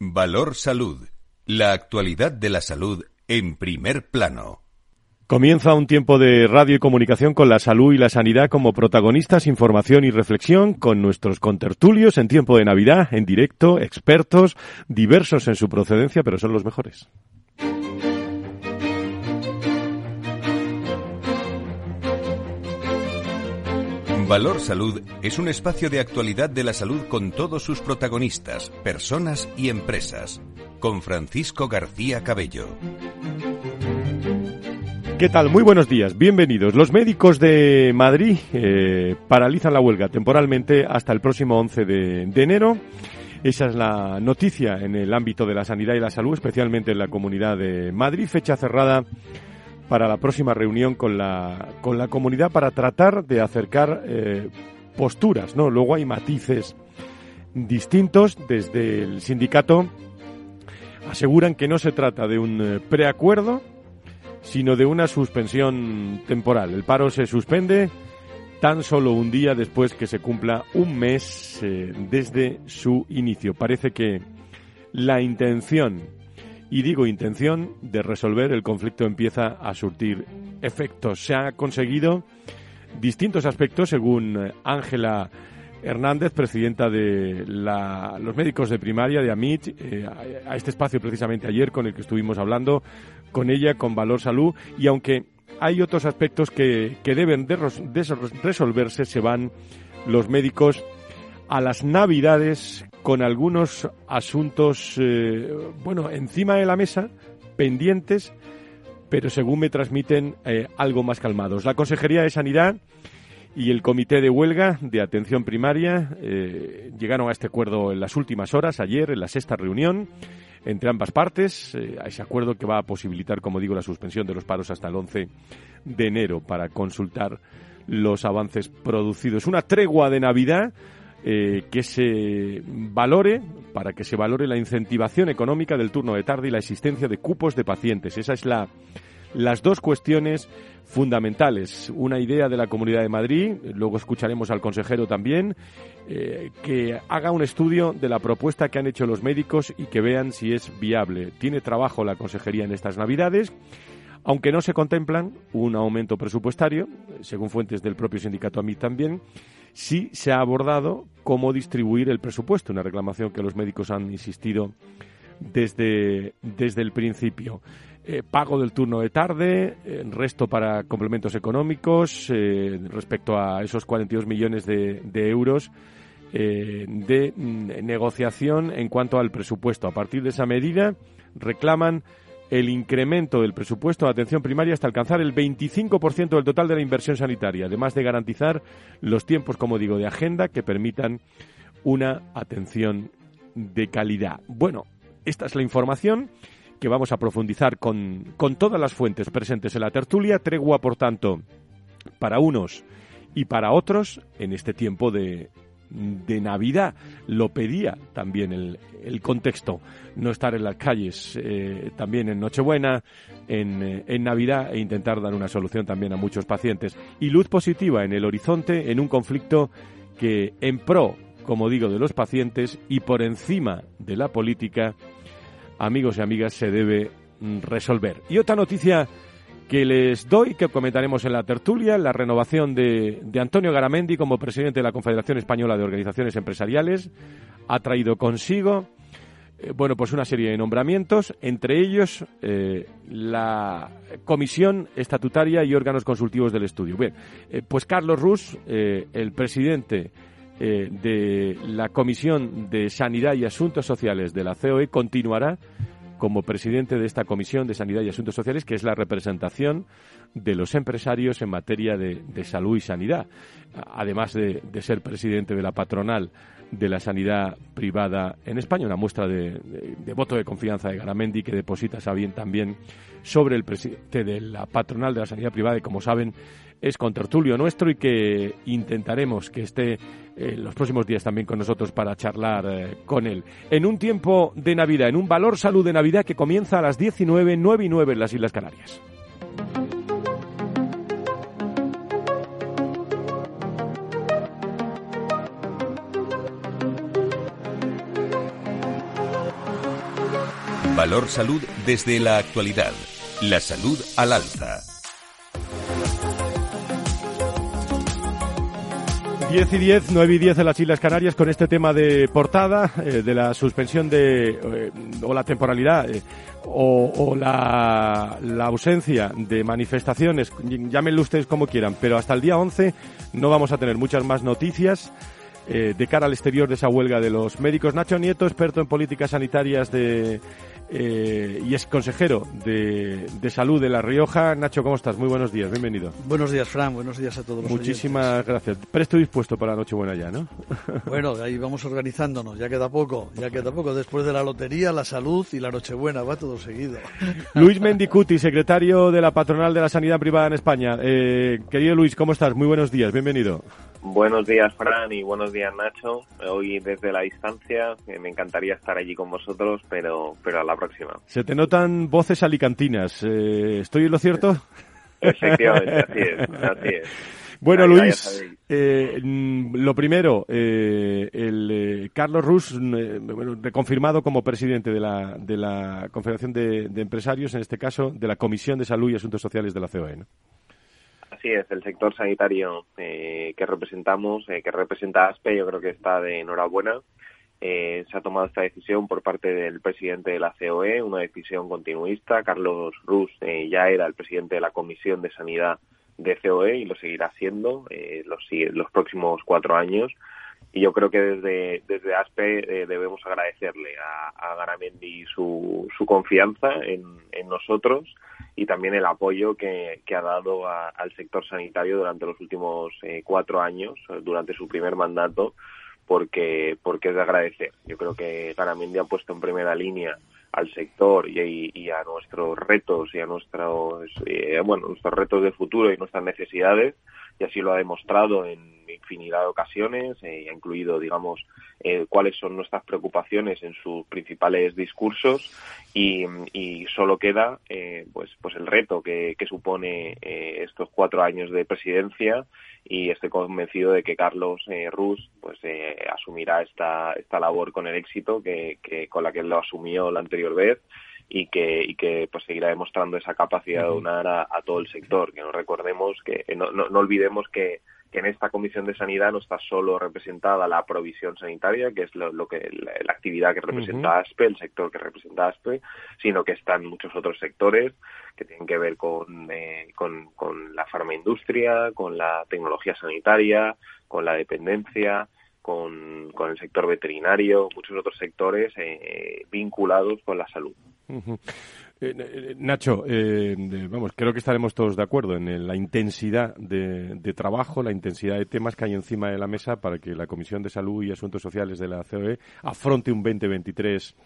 Valor Salud. La actualidad de la salud en primer plano. Comienza un tiempo de radio y comunicación con la salud y la sanidad como protagonistas, información y reflexión con nuestros contertulios en tiempo de Navidad, en directo, expertos, diversos en su procedencia, pero son los mejores. Valor Salud es un espacio de actualidad de la salud con todos sus protagonistas, personas y empresas. Con Francisco García Cabello. ¿Qué tal? Muy buenos días, bienvenidos. Los médicos de Madrid eh, paralizan la huelga temporalmente hasta el próximo 11 de, de enero. Esa es la noticia en el ámbito de la sanidad y la salud, especialmente en la comunidad de Madrid. Fecha cerrada para la próxima reunión con la, con la comunidad para tratar de acercar eh, posturas, ¿no? Luego hay matices distintos desde el sindicato aseguran que no se trata de un eh, preacuerdo, sino de una suspensión temporal. El paro se suspende tan solo un día después que se cumpla un mes eh, desde su inicio. Parece que la intención y digo intención de resolver el conflicto empieza a surtir efectos. Se ha conseguido distintos aspectos según Ángela Hernández, presidenta de los médicos de primaria de AMIT, eh, a, este espacio precisamente ayer con el que estuvimos hablando, con ella, con Valor Salud, y aunque hay otros aspectos que, que deben de resolverse, se van los médicos a las Navidades con algunos asuntos, eh, bueno, encima de la mesa, pendientes, pero según me transmiten, eh, algo más calmados. La Consejería de Sanidad y el Comité de Huelga de Atención Primaria eh, llegaron a este acuerdo en las últimas horas, ayer, en la sexta reunión entre ambas partes, a ese acuerdo que va a posibilitar, como digo, la suspensión de los paros hasta el 11 de enero para consultar los avances producidos. Una tregua de Navidad eh, que se valore, para que se valore la incentivación económica del turno de tarde y la existencia de cupos de pacientes. Esa es la, las dos cuestiones fundamentales. Una idea de la Comunidad de Madrid, luego escucharemos al consejero también, eh, que haga un estudio de la propuesta que han hecho los médicos y que vean si es viable. Tiene trabajo la consejería en estas Navidades. Aunque no se contemplan un aumento presupuestario, según fuentes del propio sindicato AMIT también, sí se ha abordado cómo distribuir el presupuesto, una reclamación que los médicos han insistido desde, desde el principio. Eh, pago del turno de tarde, eh, resto para complementos económicos eh, respecto a esos 42 millones de, euros de mm, negociación en cuanto al presupuesto. A partir de esa medida reclaman el incremento del presupuesto de atención primaria hasta alcanzar el 25% del total de la inversión sanitaria, además de garantizar los tiempos, como digo, de agenda que permitan una atención de calidad. Bueno, esta es la información que vamos a profundizar con, con todas las fuentes presentes en la tertulia. Tregua, por tanto, para unos y para otros en este tiempo de, de Navidad. Lo pedía también el, el contexto, no estar en las calles eh, también en Nochebuena, en, eh, en, Navidad e intentar dar una solución también a muchos pacientes. Y luz positiva en el horizonte en un conflicto que en pro, como digo, de los pacientes y por encima de la política, amigos y amigas, se debe mm, resolver. Y otra noticia que les doy, que comentaremos en la tertulia, la renovación de, de, Antonio Garamendi como presidente de la Confederación Española de Organizaciones Empresariales, ha traído consigo, eh, bueno, pues una serie de nombramientos, entre ellos eh, la Comisión Estatutaria y órganos consultivos del estudio. Bien, eh, pues Carlos Rus, el presidente de la Comisión de Sanidad y Asuntos Sociales de la COE, continuará como presidente de esta Comisión de Sanidad y Asuntos Sociales, que es la representación de los empresarios en materia de, salud y sanidad, además de, ser presidente de la patronal de la sanidad privada en España, una muestra de, voto de confianza de Garamendi que deposita también sobre el presidente de la patronal de la sanidad privada y como saben es contertulio nuestro y que intentaremos que esté eh, los próximos días también con nosotros para charlar eh, con él. En un tiempo de Navidad, en un valor salud de Navidad que comienza a las 19, 9 y 9 en las Islas Canarias. Valor Salud desde la actualidad. La salud al alza. 10 y 10, 9 y 10 en las Islas Canarias con este tema de portada, eh, de la suspensión de, eh, o la temporalidad, eh, o, la, la, ausencia de manifestaciones, llámenlo ustedes como quieran, pero hasta el día 11 no vamos a tener muchas más noticias de cara al exterior de esa huelga de los médicos. Nacho Nieto, experto en políticas sanitarias de, eh, y es consejero de, Salud de La Rioja. Nacho, ¿cómo estás? Muy buenos días, bienvenido. Buenos días, Fran, buenos días a todos los Muchísimas gracias. Presto dispuesto para la Nochebuena ya, ¿no? Bueno, ahí vamos organizándonos, ya queda poco, ya queda poco. Después de la lotería, la salud y la Nochebuena, va todo seguido. Luis Mendicuti, secretario de la Patronal de la Sanidad Privada en España. Eh, querido Luis, ¿cómo estás? Muy buenos días, bienvenido. Buenos días, Fran, y buenos días, Nacho. Hoy desde la distancia, eh, me encantaría estar allí con vosotros, pero, pero a la próxima. Se te notan voces alicantinas. Eh, ¿Estoy en lo cierto? Efectivamente, así es, así es. Bueno, Luis, eh, mm, lo primero, el Carlos Rus, reconfirmado como presidente de la, de la Confederación de, de, Empresarios, en este caso, de la Comisión de Salud y Asuntos Sociales de la COE. ¿no? Así es, el sector sanitario eh, que representamos, eh, que representa ASPE, yo creo que está de enhorabuena. Eh, se ha tomado esta decisión por parte del presidente de la COE, una decisión continuista. Carlos Rus ya era el presidente de la Comisión de Sanidad de COE y lo seguirá siendo los, los próximos cuatro años. Y yo creo que desde, desde ASPE debemos agradecerle a, a Garamendi su, su confianza en, nosotros y también el apoyo que, ha dado al sector sanitario durante los últimos eh, cuatro años, durante su primer mandato, porque, porque es de agradecer. Yo creo que Garamendi ha puesto en primera línea al sector y, a nuestros retos y a nuestros eh, bueno nuestros retos de futuro y nuestras necesidades y así lo ha demostrado en infinidad de ocasiones eh, y ha incluido digamos eh, cuáles son nuestras preocupaciones en sus principales discursos y, solo queda pues pues el reto que, que supone estos cuatro años de presidencia y estoy convencido de que Carlos Rus pues asumirá esta esta labor con el éxito que, que con la que lo asumió la anterior vez y que, y que pues seguirá demostrando esa capacidad de donar a, todo el sector. Que no recordemos que no, no, olvidemos que, que en esta comisión de sanidad no está solo representada la provisión sanitaria, que es lo, que la, actividad que representa ASPE, el sector que representa ASPE, sino que están muchos otros sectores que tienen que ver con, eh, con, con la farmaindustria, con la tecnología sanitaria, con la dependencia, con, con el sector veterinario, muchos otros sectores eh, vinculados con la salud. Eh, eh, Nacho, vamos, creo que estaremos todos de acuerdo en la intensidad de, de, trabajo, la intensidad de temas que hay encima de la mesa para que la Comisión de Salud y Asuntos Sociales de la COE afronte un 2023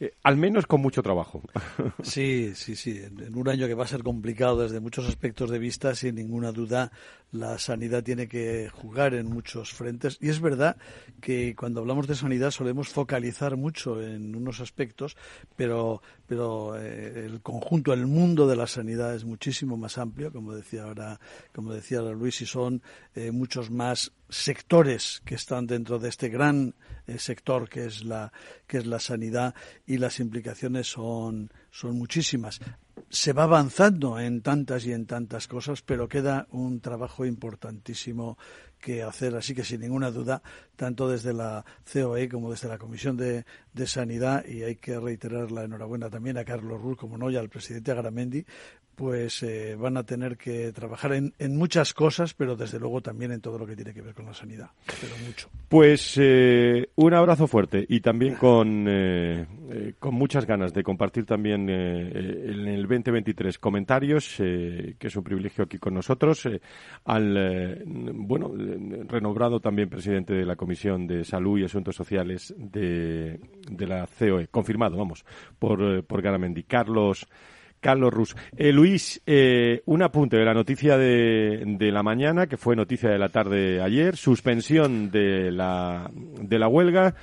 eh, al menos con mucho trabajo. Sí, sí, sí. En un año que va a ser complicado desde muchos aspectos de vista, sin ninguna duda, la sanidad tiene que jugar en muchos frentes. Y es verdad que cuando hablamos de sanidad solemos focalizar mucho en unos aspectos, pero, pero eh, el conjunto, el mundo de la sanidad es muchísimo más amplio, como decía ahora, como decía Luis, y son eh, muchos más sectores que están dentro de este gran sector que es la que es la sanidad y las implicaciones son son muchísimas. Se va avanzando en tantas y en tantas cosas pero queda un trabajo importantísimo que hacer. Así que sin ninguna duda tanto desde la COE como desde la Comisión de, de Sanidad y hay que reiterar la enhorabuena también a Carlos Rull como no y al presidente Agramendi pues eh, van a tener que trabajar en, en, muchas cosas, pero desde luego también en todo lo que tiene que ver con la sanidad. Pero mucho. Pues eh, un abrazo fuerte y también con, eh, con muchas ganas de compartir también en el 2023 comentarios, que es un privilegio aquí con nosotros, al, bueno, renombrado también presidente de la Comisión de Salud y Asuntos Sociales de, de la COE, confirmado, vamos, por, por Garamendi. Carlos. Carlos Rus. Eh, Luis, eh, un apunte de la noticia de, de, la mañana, que fue noticia de la tarde ayer, suspensión de la, de la huelga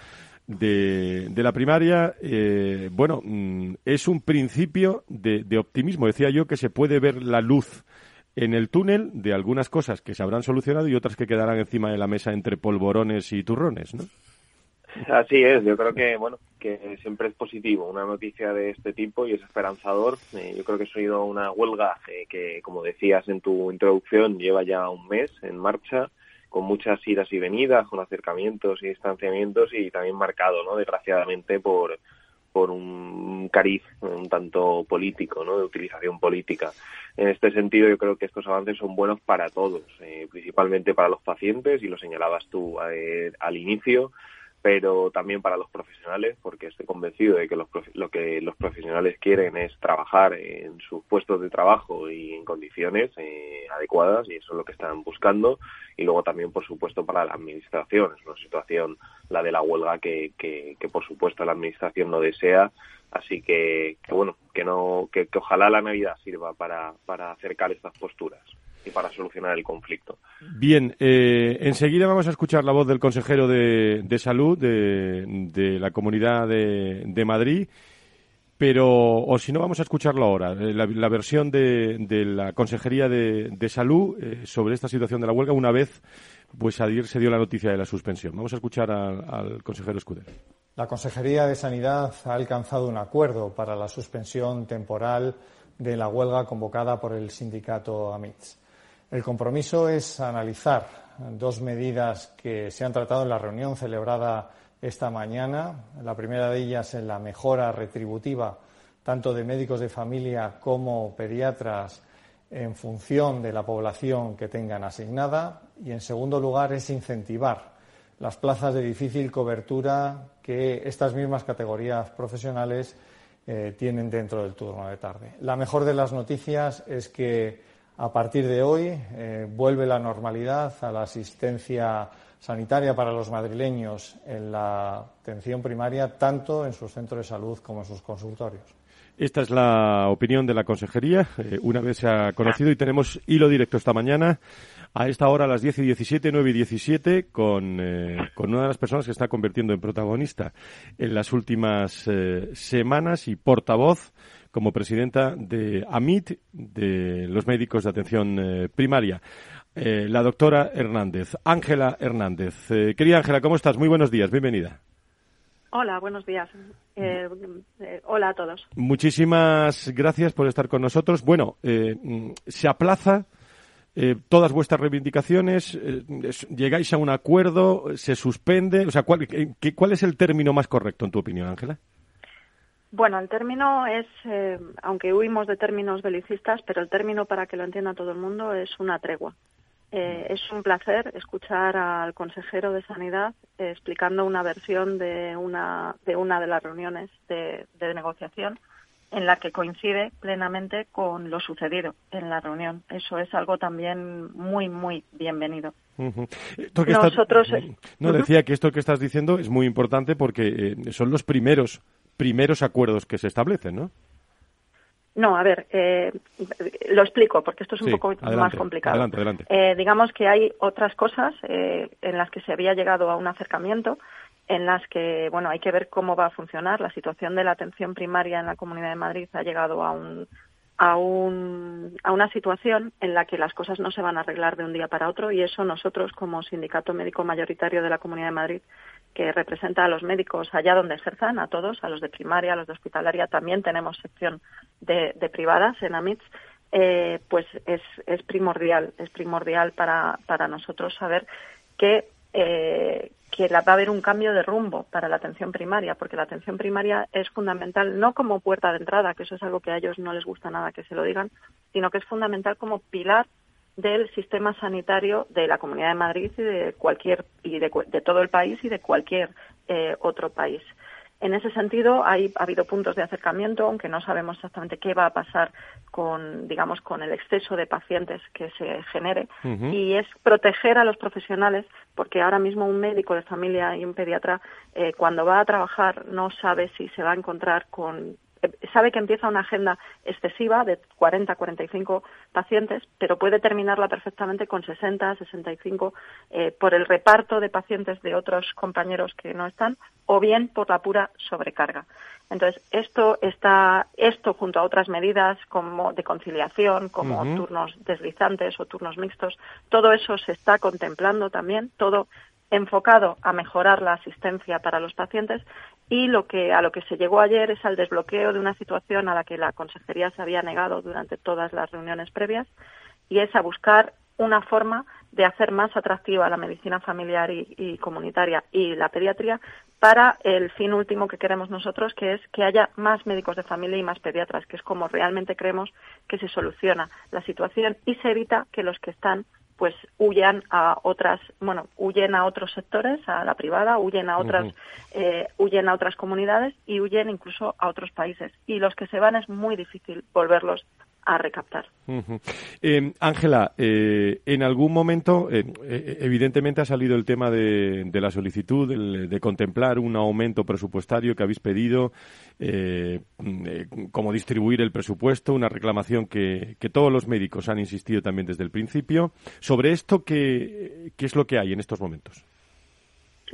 de, de la primaria. Eh, bueno, mm, es un principio de, de optimismo. Decía yo que se puede ver la luz en el túnel de algunas cosas que se habrán solucionado y otras que quedarán encima de la mesa entre polvorones y turrones, ¿no? Así es, yo creo que bueno que siempre es positivo una noticia de este tipo y es esperanzador. Eh, yo creo que ha sido una huelga eh, que, como decías en tu introducción, lleva ya un mes en marcha con muchas idas y venidas, con acercamientos y distanciamientos y también marcado, ¿no? Desgraciadamente por por un cariz un tanto político, ¿no? de utilización política. En este sentido, yo creo que estos avances son buenos para todos, eh, principalmente para los pacientes, y lo señalabas tú eh, al inicio, pero también para los profesionales, porque estoy convencido de que lo que los profesionales quieren es trabajar en sus puestos de trabajo y en condiciones eh, adecuadas, y eso es lo que están buscando. Y luego también, por supuesto, para la administración. Es una situación, la de la huelga, que, que, por supuesto la administración no desea. Así que, que bueno, que, no, que, que ojalá la Navidad sirva para, para acercar estas posturas y para solucionar el conflicto. Bien, eh, enseguida vamos a escuchar la voz del consejero de, Salud de, la Comunidad de, Madrid, pero, o si no, vamos a escucharlo ahora, eh, la, versión de, la Consejería de, Salud eh, sobre esta situación de la huelga una vez pues ayer se dio la noticia de la suspensión. Vamos a escuchar al, consejero Escudero. La Consejería de Sanidad ha alcanzado un acuerdo para la suspensión temporal de la huelga convocada por el sindicato AMITS. El compromiso es analizar dos medidas que se han tratado en la reunión celebrada esta mañana. La primera de ellas es la mejora retributiva tanto de médicos de familia como pediatras en función de la población que tengan asignada y, en segundo lugar, es incentivar las plazas de difícil cobertura que estas mismas categorías profesionales eh, tienen dentro del turno de tarde. La mejor de las noticias es que a partir de hoy eh, vuelve la normalidad a la asistencia sanitaria para los madrileños en la atención primaria, tanto en sus centros de salud como en sus consultorios. Esta es la opinión de la consejería. Eh, una vez se ha conocido y tenemos hilo directo esta mañana a esta hora, a las 10 y 17, 9 y 17, con, eh, con una de las personas que está convirtiendo en protagonista en las últimas semanas y portavoz como presidenta de AMIT, de los médicos de atención eh, primaria. Eh, la doctora Hernández, Ángela Hernández. Eh, querida Ángela, ¿cómo estás? Muy buenos días, bienvenida. Hola, buenos días. hola a todos. Muchísimas gracias por estar con nosotros. Bueno, se aplaza todas vuestras reivindicaciones, llegáis a un acuerdo, se suspende. O sea, ¿cuál, ¿cuál es el término más correcto en tu opinión, Ángela? Bueno, el término es, eh, aunque huimos de términos belicistas, pero el término para que lo entienda todo el mundo es una tregua. Eh, es un placer escuchar al consejero de Sanidad eh, explicando una versión de una de una de las reuniones de, negociación en la que coincide plenamente con lo sucedido en la reunión. Eso es algo también muy, muy bienvenido. Nosotros. no, decía que esto que estás diciendo es muy importante porque son los primeros primeros acuerdos que se establecen, ¿no? No, a ver, eh, lo explico porque esto es un poco más complicado. Adelante, adelante. Eh, digamos que hay otras cosas eh, en las que se había llegado a un acercamiento, en las que, bueno, hay que ver cómo va a funcionar. La situación de la atención primaria en la Comunidad de Madrid ha llegado a un, a, un, a una situación en la que las cosas no se van a arreglar de un día para otro y eso nosotros como sindicato médico mayoritario de la Comunidad de Madrid que representa a los médicos allá donde ejerzan, a todos, a los de primaria, a los de hospitalaria, también tenemos sección de, privadas en AMITS, eh, pues es, es, primordial, es primordial para, para nosotros saber que, eh, que va a haber un cambio de rumbo para la atención primaria, porque la atención primaria es fundamental no como puerta de entrada, que eso es algo que a ellos no les gusta nada que se lo digan, sino que es fundamental como pilar del sistema sanitario de la Comunidad de Madrid y de cualquier y de, todo el país y de cualquier eh, otro país. En ese sentido, hay, ha habido puntos de acercamiento, aunque no sabemos exactamente qué va a pasar con, digamos, con el exceso de pacientes que se genere. Y es proteger a los profesionales, porque ahora mismo un médico de familia y un pediatra, eh, cuando va a trabajar, no sabe si se va a encontrar con sabe que empieza una agenda excesiva de 40, 45 pacientes, pero puede terminarla perfectamente con 60, 65 eh, por el reparto de pacientes de otros compañeros que no están o bien por la pura sobrecarga. Entonces, esto está, esto junto a otras medidas como de conciliación, como turnos deslizantes o turnos mixtos, todo eso se está contemplando también, todo enfocado a mejorar la asistencia para los pacientes y lo que a lo que se llegó ayer es al desbloqueo de una situación a la que la consejería se había negado durante todas las reuniones previas y es a buscar una forma de hacer más atractiva la medicina familiar y, comunitaria y la pediatría para el fin último que queremos nosotros, que es que haya más médicos de familia y más pediatras, que es como realmente creemos que se soluciona la situación y se evita que los que están pues huyan a otras bueno huyen a otros sectores a la privada huyen a otras eh, huyen a otras comunidades y huyen incluso a otros países. Y los que se van es muy difícil volverlos a recaptar. Eh, Ángela, eh, en algún momento, eh, evidentemente ha salido el tema de, la solicitud, de, contemplar un aumento presupuestario que habéis pedido, cómo distribuir el presupuesto, una reclamación que, todos los médicos han insistido también desde el principio. Sobre esto, ¿qué, qué es lo que hay en estos momentos?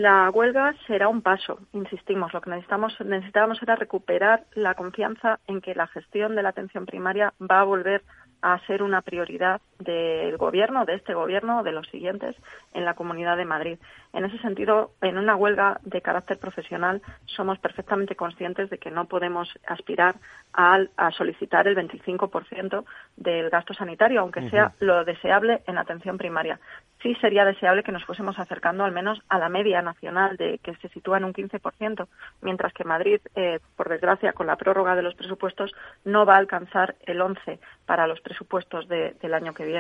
La huelga será un paso, insistimos. Lo que necesitamos, necesitábamos era recuperar la confianza en que la gestión de la atención primaria va a volver a ser una prioridad del gobierno, de este gobierno, de los siguientes, en la Comunidad de Madrid. En ese sentido, en una huelga de carácter profesional, somos perfectamente conscientes de que no podemos aspirar a, solicitar el 25% del gasto sanitario, aunque sea lo deseable en atención primaria. Sí sería deseable que nos fuésemos acercando al menos a la media nacional, de que se sitúa en un 15%, mientras que Madrid, eh, por desgracia, con la prórroga de los presupuestos, no va a alcanzar el 11% para los presupuestos del año que viene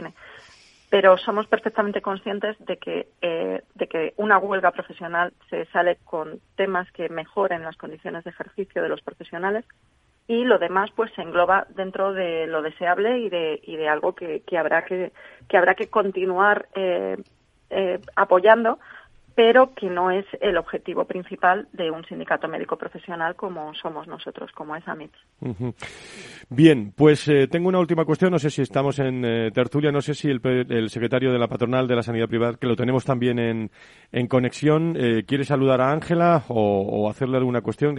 pero somos perfectamente conscientes de que, eh, de que una huelga profesional se sale con temas que mejoren las condiciones de ejercicio de los profesionales y lo demás pues se engloba dentro de lo deseable y de, y de algo que, que habrá que, que habrá que continuar eh, eh, apoyando pero que no es el objetivo principal de un sindicato médico profesional como somos nosotros, como es AMIT. Bien, pues eh, tengo una última cuestión. No sé si estamos en eh, tertulia, no sé si el, secretario de la patronal de la sanidad privada, que lo tenemos también en, en conexión, eh, quiere saludar a Ángela o, hacerle alguna cuestión.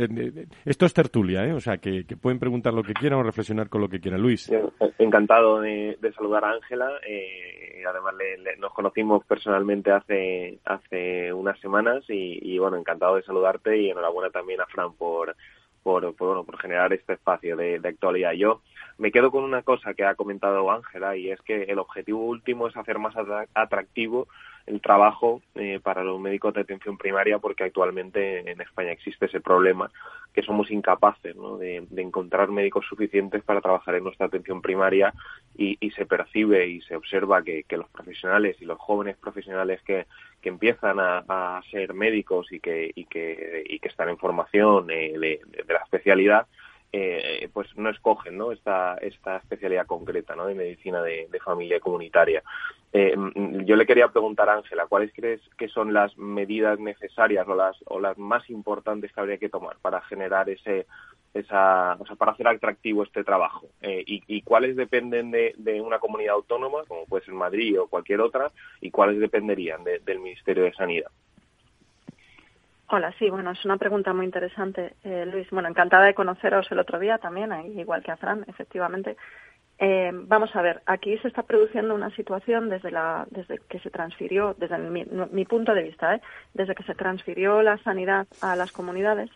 esto es tertulia, ¿eh? o sea, que, pueden preguntar lo que quieran o reflexionar con lo que quieran. Luis. Encantado de, saludar a Ángela. además, nos conocimos personalmente hace, hace unas semanas y, bueno, encantado de saludarte y enhorabuena también a Fran por, por, bueno, por generar este espacio de, actualidad. Yo me quedo con una cosa que ha comentado Ángela y es que el objetivo último es hacer más atractivo el trabajo eh, para los médicos de atención primaria porque actualmente en España existe ese problema que somos incapaces de, encontrar médicos suficientes para trabajar en nuestra atención primaria y, se percibe y se observa que, los profesionales y los jóvenes profesionales que, empiezan a, ser médicos y que, y que, y que están en formación eh, de, la especialidad eh, pues no escogen ¿no? Esta, esta especialidad concreta ¿no? de medicina de, familia comunitaria. Eh, mm, yo le quería preguntar Ángela, ¿cuáles crees que son las medidas necesarias o las, o las más importantes que habría que tomar para generar ese, esa, o sea, para hacer atractivo este trabajo? Eh, y, cuáles dependen de, de, una comunidad autónoma, como puede ser Madrid o cualquier otra, y cuáles dependerían del Ministerio de Sanidad? Hola, sí, bueno, es una pregunta muy interesante, eh, Luis. Bueno, encantada de conoceros el otro día también, igual que a Fran, efectivamente. Eh, vamos a ver, aquí se está produciendo una situación desde, la, desde que se transfirió, desde mi, punto de vista, ¿eh? desde que se transfirió la sanidad a las comunidades,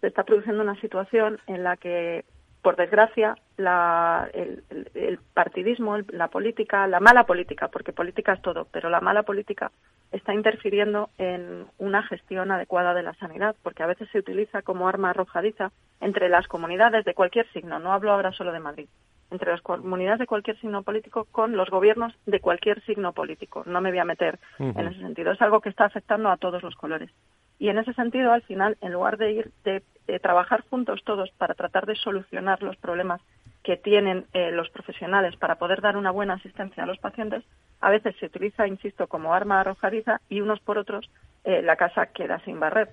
se está produciendo una situación en la que, por desgracia, la, el, el partidismo, la política, la mala política, porque política es todo, pero la mala política está interfiriendo en una gestión adecuada de la sanidad, porque a veces se utiliza como arma arrojadiza entre las comunidades de cualquier signo, no hablo ahora solo de Madrid, entre las comunidades de cualquier signo político con los gobiernos de cualquier signo político. No me voy a meter en ese sentido. Es algo que está afectando a todos los colores. Y en ese sentido, al final, en lugar de ir de, trabajar juntos todos para tratar de solucionar los problemas que tienen eh, los profesionales para poder dar una buena asistencia a los pacientes, a veces se utiliza, insisto, como arma arrojadiza y unos por otros eh, la casa queda sin barrer.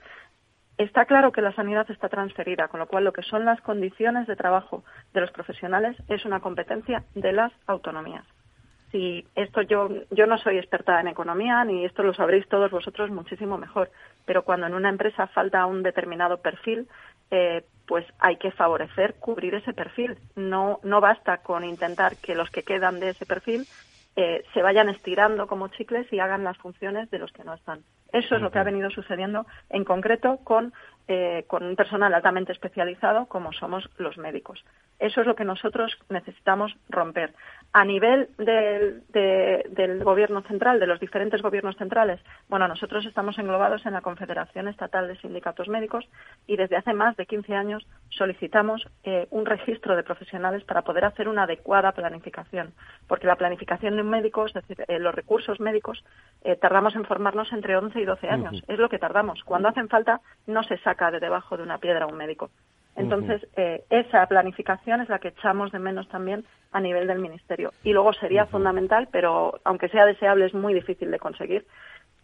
Está claro que la sanidad está transferida, con lo cual lo que son las condiciones de trabajo de los profesionales es una competencia de las autonomías. Si esto yo, yo no soy experta en economía, ni esto lo sabréis todos vosotros muchísimo mejor, pero cuando en una empresa falta un determinado perfil, eh, pues hay que favorecer cubrir ese perfil. No, no basta con intentar que los que quedan de ese perfil eh, se vayan estirando como chicles y hagan las funciones de los que no están. Eso es lo que ha venido sucediendo en concreto con, eh, con un personal altamente especializado como somos los médicos. Eso es lo que nosotros necesitamos romper. A nivel del, del, gobierno central, de los diferentes gobiernos centrales, bueno, nosotros estamos englobados en la Confederación Estatal de Sindicatos Médicos y desde hace más de 15 años solicitamos eh, un registro de profesionales para poder hacer una adecuada planificación. Porque la planificación de un médico, es decir, eh, los recursos médicos, tardamos en formarnos entre 11 y 12 años. Es lo que tardamos. Cuando hacen falta, no se saca de debajo de una piedra un médico. Entonces, eh, esa planificación es la que echamos de menos también a nivel del Ministerio. Y luego sería fundamental, pero aunque sea deseable, es muy difícil de conseguir,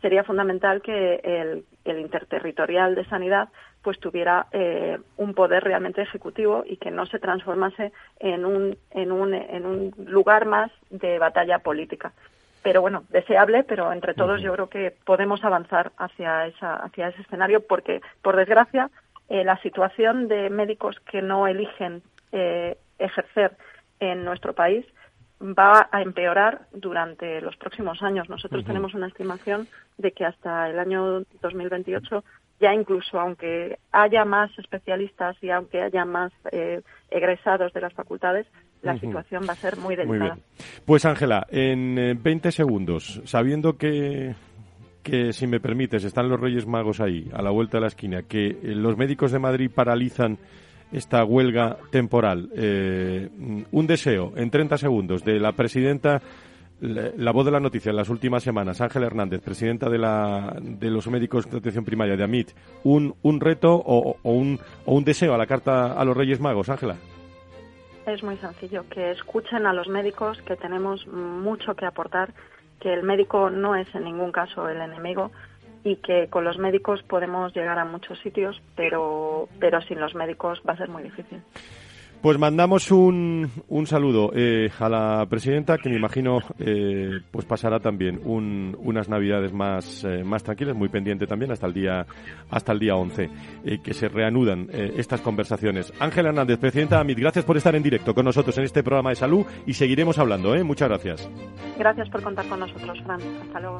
sería fundamental que el, interterritorial de sanidad pues tuviera eh, un poder realmente ejecutivo y que no se transformase en un, en un, en un lugar más de batalla política pero bueno, deseable, pero entre todos yo creo que podemos avanzar hacia, esa, hacia ese escenario porque, por desgracia, eh, la situación de médicos que no eligen eh, ejercer en nuestro país va a empeorar durante los próximos años. Nosotros tenemos una estimación de que hasta el año 2028 ya incluso aunque haya más especialistas y aunque haya más eh, egresados de las facultades, la situación va a ser muy delicada. Pues Ángela, en 20 segundos, sabiendo que que, si me permites, están los Reyes Magos ahí, a la vuelta de la esquina, que eh, los médicos de Madrid paralizan esta huelga temporal. Eh, un deseo, en 30 segundos, de la presidenta, la, voz de la noticia en las últimas semanas, Ángela Hernández, presidenta de, la, de los médicos de atención primaria de AMIT, un, un reto o, un, o un deseo a la carta a los Reyes Magos, Ángela. Es muy sencillo, que escuchen a los médicos, que tenemos mucho que aportar que el médico no es en ningún caso el enemigo y que con los médicos podemos llegar a muchos sitios, pero, pero sin los médicos va a ser muy difícil. Pues mandamos un, un saludo eh, a la presidenta, que me imagino eh, pues pasará también unas navidades más, eh, más tranquilas, muy pendiente también hasta el día hasta el día 11, que se reanudan estas conversaciones. Ángela Hernández, presidenta AMIT, gracias por estar en directo con nosotros en este programa de salud y seguiremos hablando. Muchas gracias. Gracias por contar con nosotros, Fran. Hasta luego.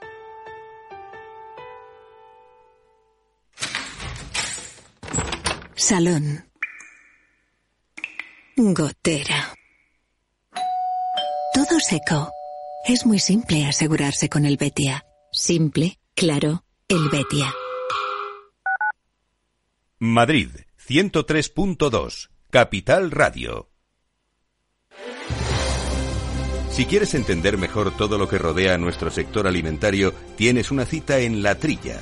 Salón. Gotera. Todo seco. Es muy simple asegurarse con el Betia. Simple, claro, el Betia. Madrid, 103.2, Capital Radio. Si quieres entender mejor todo lo que rodea a nuestro sector alimentario, tienes una cita en La Trilla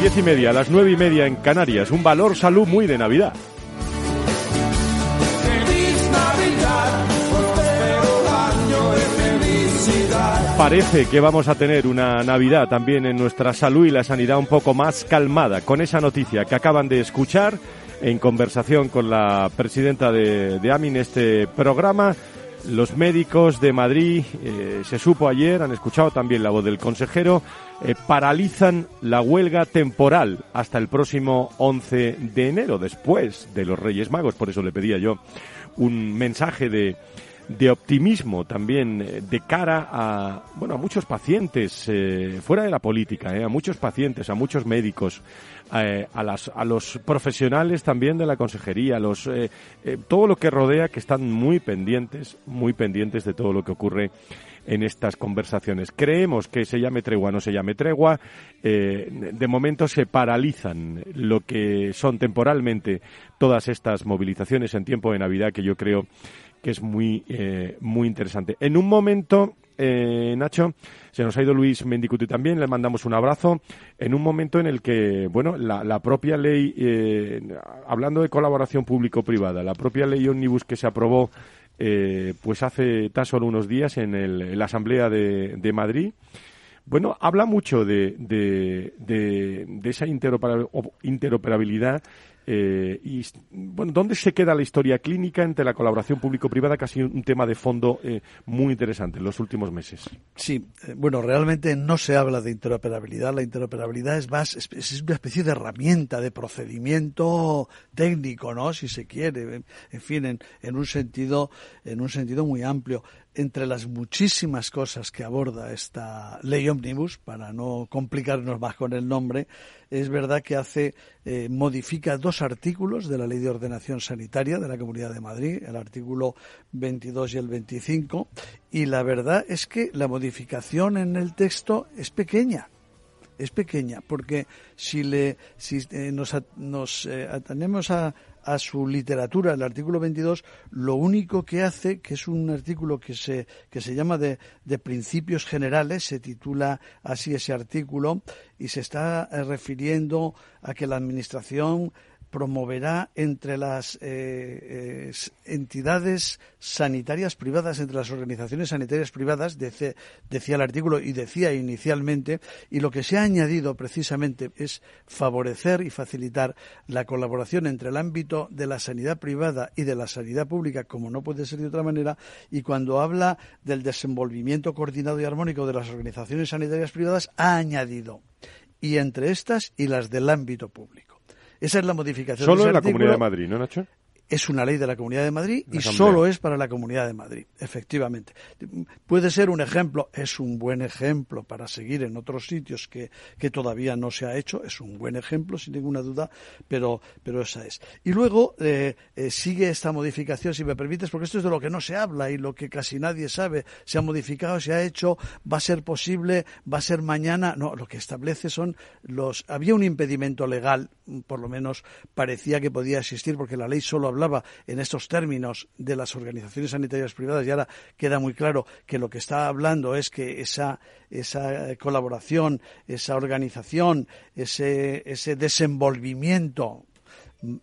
10 y media a las 9 y media en Canarias. Un valor salud muy de Navidad. Parece que vamos a tener una Navidad también en nuestra salud y la sanidad un poco más calmada con esa noticia que acaban de escuchar en conversación con la presidenta de, de AMIN este programa los médicos de Madrid, eh, se supo ayer, han escuchado también la voz del consejero, eh, paralizan la huelga temporal hasta el próximo 11 de enero, después de los Reyes Magos. Por eso le pedía yo un mensaje de, de optimismo también eh, de cara a bueno a muchos pacientes eh, fuera de la política eh, a muchos pacientes a muchos médicos eh, a las a los profesionales también de la consejería a los eh, todo lo que rodea que están muy pendientes muy pendientes de todo lo que ocurre en estas conversaciones. Creemos que se llame tregua no se llame tregua. eh, de momento se paralizan lo que son temporalmente todas estas movilizaciones en tiempo de Navidad que yo creo que es muy, eh, muy interesante. En un momento, eh, Nacho, se nos ha ido Luis Mendicuti también, le mandamos un abrazo, en un momento en el que, bueno, la, la propia ley, eh, hablando de colaboración público-privada, la propia ley Omnibus que se aprobó eh, pues hace tan solo unos días en, el, en la Asamblea de, de Madrid, bueno, habla mucho de, de, de, de esa interoperabilidad eh, y, bueno, ¿dónde se queda la historia clínica entre la colaboración público-privada, que ha sido un tema de fondo eh, muy interesante en los últimos meses? Sí, eh, bueno, realmente no se habla de interoperabilidad. La interoperabilidad es más, es, una especie de herramienta, de procedimiento técnico, ¿no? Si se quiere, en, fin, en un sentido, en un sentido muy amplio. Entre las muchísimas cosas que aborda esta ley omnibus, para no complicarnos más con el nombre, es verdad que hace eh, modifica dos artículos de la ley de ordenación sanitaria de la Comunidad de Madrid, el artículo 22 y el 25, y la verdad es que la modificación en el texto es pequeña es pequeña porque si le si eh, nos, nos eh, atenemos a, a su literatura el artículo 22 lo único que hace que es un artículo que se que se llama de, de principios generales se titula así ese artículo y se está eh, refiriendo a que la administración promoverá entre las eh, eh, entidades sanitarias privadas, entre las organizaciones sanitarias privadas, decía el artículo y decía inicialmente, y lo que se ha añadido precisamente es favorecer y facilitar la colaboración entre el ámbito de la sanidad privada y de la sanidad pública, como no puede ser de otra manera, y cuando habla del desenvolvimiento coordinado y armónico de las organizaciones sanitarias privadas, ha añadido, y entre estas y las del ámbito público. Esa es la modificación. Solo de ese en la. Comunidad de Madrid, ¿no, Nacho? Es una ley de la Comunidad de Madrid y solo es para la Comunidad de Madrid, efectivamente. Puede ser un ejemplo, es un buen ejemplo para seguir en otros sitios que, que todavía no se ha hecho, es un buen ejemplo, sin ninguna duda, pero, pero esa es. Y luego eh, eh, sigue esta modificación, si me permites, porque esto es de lo que no se habla y lo que casi nadie sabe. Se ha modificado, se ha hecho, va a ser posible, va a ser mañana. No, lo que establece son los. Había un impedimento legal, por lo menos parecía que podía existir, porque la ley solo hablaba en estos términos de las organizaciones sanitarias privadas y ahora queda muy claro que lo que está hablando es que esa, esa colaboración, esa organización, ese, ese desenvolvimiento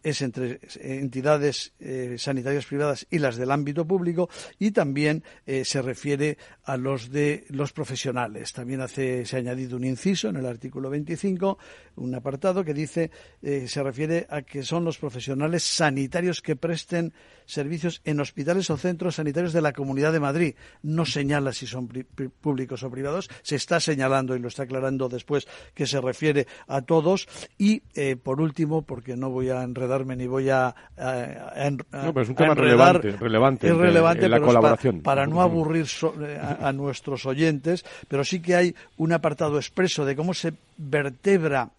es entre entidades eh, sanitarias privadas y las del ámbito público y también eh, se refiere a los de los profesionales. También hace, se ha añadido un inciso en el artículo 25, un apartado que dice, eh, se refiere a que son los profesionales sanitarios que presten servicios en hospitales o centros sanitarios de la Comunidad de Madrid. No señala si son públicos o privados, se está señalando y lo está aclarando después que se refiere a todos. Y, por último, porque no voy a enredarme ni voy a, a- a en- a- No, pero es un tema enredar, relevante, relevante es relevante en la pero colaboración. para no aburrir so- eh, a, a nuestros oyentes, pero sí que hay un apartado expreso de cómo se vertebra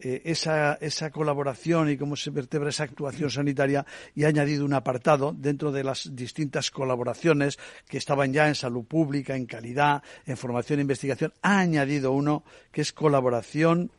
eh, esa, esa colaboración y cómo se vertebra esa actuación sanitaria y ha añadido un apartado dentro de las distintas colaboraciones que estaban ya en salud pública, en calidad, en formación e investigación. Ha añadido uno que es colaboración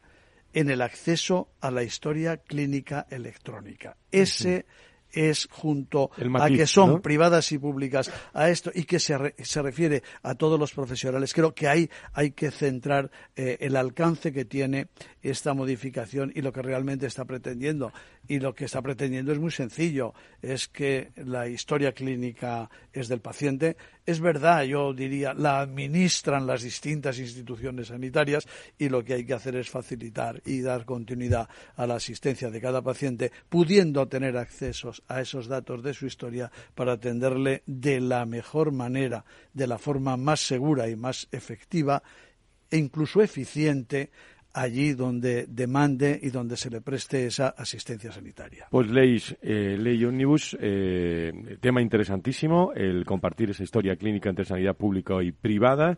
en el acceso a la historia clínica electrónica. Ese es junto a que son privadas y públicas a esto y que se, se, refiere a todos los profesionales. Creo que ahí hay que centrar eh, el alcance que tiene esta modificación y lo que realmente está pretendiendo. Y lo que está pretendiendo es muy sencillo, es que la historia clínica es del paciente. Es verdad, yo diría, la administran las distintas instituciones sanitarias y lo que hay que hacer es facilitar y dar continuidad a la asistencia de cada paciente, pudiendo tener accesos a esos datos de su historia para atenderle de la mejor manera, de la forma más segura y más efectiva e incluso eficiente allí donde demande y donde se le preste esa asistencia sanitaria. Pues leéis, eh, ley Omnibus, eh, tema interesantísimo, el compartir esa historia clínica entre sanidad pública y privada.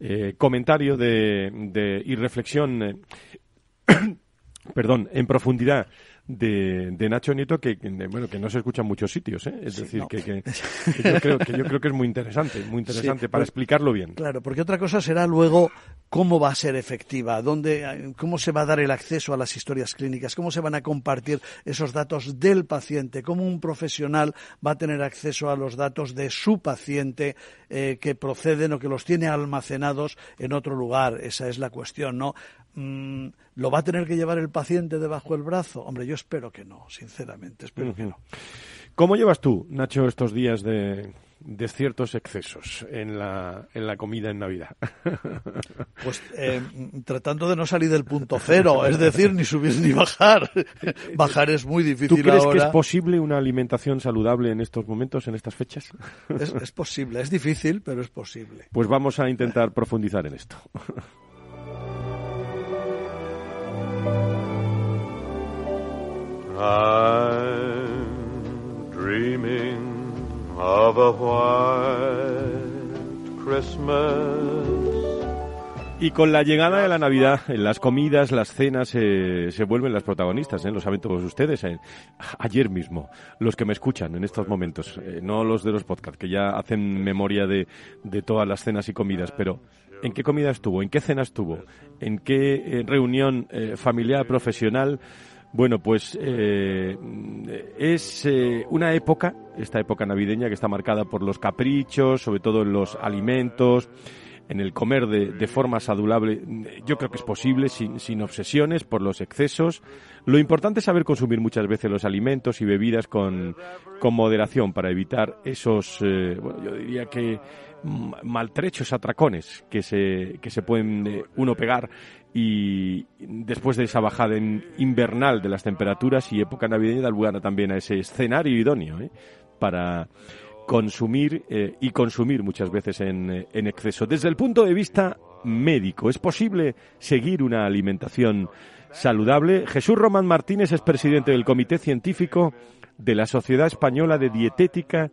Eh, comentario de, y reflexión, eh, perdón, en profundidad de, de Nacho Nieto que, bueno que no se escucha en muchos sitios ¿eh? es decir que, que, yo creo, que yo creo que es muy interesante muy interesante para pues, explicarlo bien. claro porque otra cosa será luego cómo va a ser efectiva dónde cómo se va a dar el acceso a las historias clínicas cómo se van a compartir esos datos del paciente cómo un profesional va a tener acceso a los datos de su paciente eh, que proceden o que los tiene almacenados en otro lugar. Esa es la cuestión no Mm, ¿Lo va a tener que llevar el paciente debajo del brazo? Hombre, yo espero que no, sinceramente, espero que no. ¿Cómo llevas tú, Nacho, estos días de, ciertos excesos en la, en la comida en Navidad? Pues eh, tratando de no salir del punto cero, es decir, ni subir ni bajar. Bajar es muy difícil ¿Tú crees que es posible una alimentación saludable en estos momentos, en estas fechas? Es, es posible, es difícil, pero es posible. Pues vamos a intentar profundizar en esto. I'm dreaming of a white Christmas. Y con la llegada de la Navidad, en las comidas, las cenas, eh, se vuelven las protagonistas, ¿eh? lo saben todos ustedes. Eh. Ayer mismo, los que me escuchan en estos momentos, eh, no los de los podcasts, que ya hacen memoria de, de todas las cenas y comidas, pero ¿en qué comida estuvo? ¿En qué cena estuvo? ¿En qué reunión familiar, profesional? Bueno, pues eh, es eh, una época, esta época navideña, que está marcada por los caprichos, sobre todo en los alimentos, en el comer de, forma saludable. Yo creo que es posible, sin, sin, obsesiones por los excesos. Lo importante es saber consumir muchas veces los alimentos y bebidas con, con moderación para evitar esos, eh, bueno, yo diría que maltrechos atracones que se, que se pueden uno pegar y después de esa bajada invernal de las temperaturas y época navideña da lugar también a ese escenario idóneo ¿eh? para consumir eh, y consumir muchas veces en, en, exceso. Desde el punto de vista médico, ¿es posible seguir una alimentación saludable? Jesús Román Martínez es presidente del Comité Científico de la Sociedad Española de Dietética